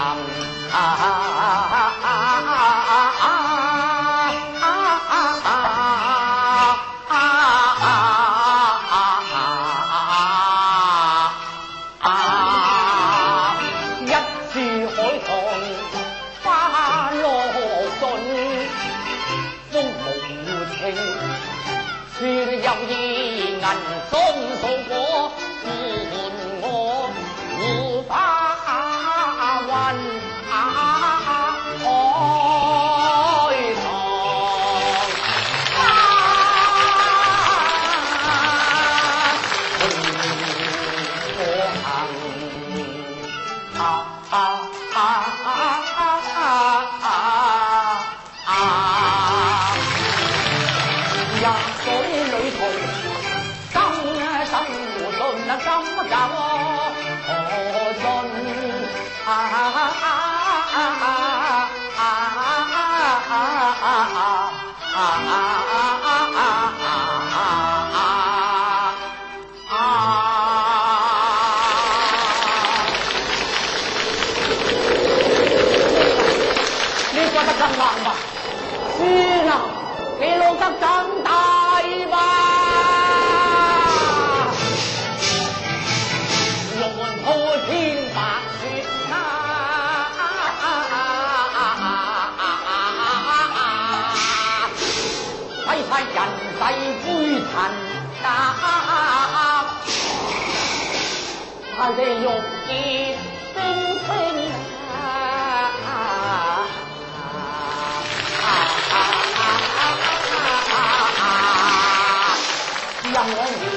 啊一树海棠花落尽风无情算有意银中入水里头生生活顺啊咁走啊何顺做得更大吧！勇汉破天霸雪啊！替替人洗灰尘！там, он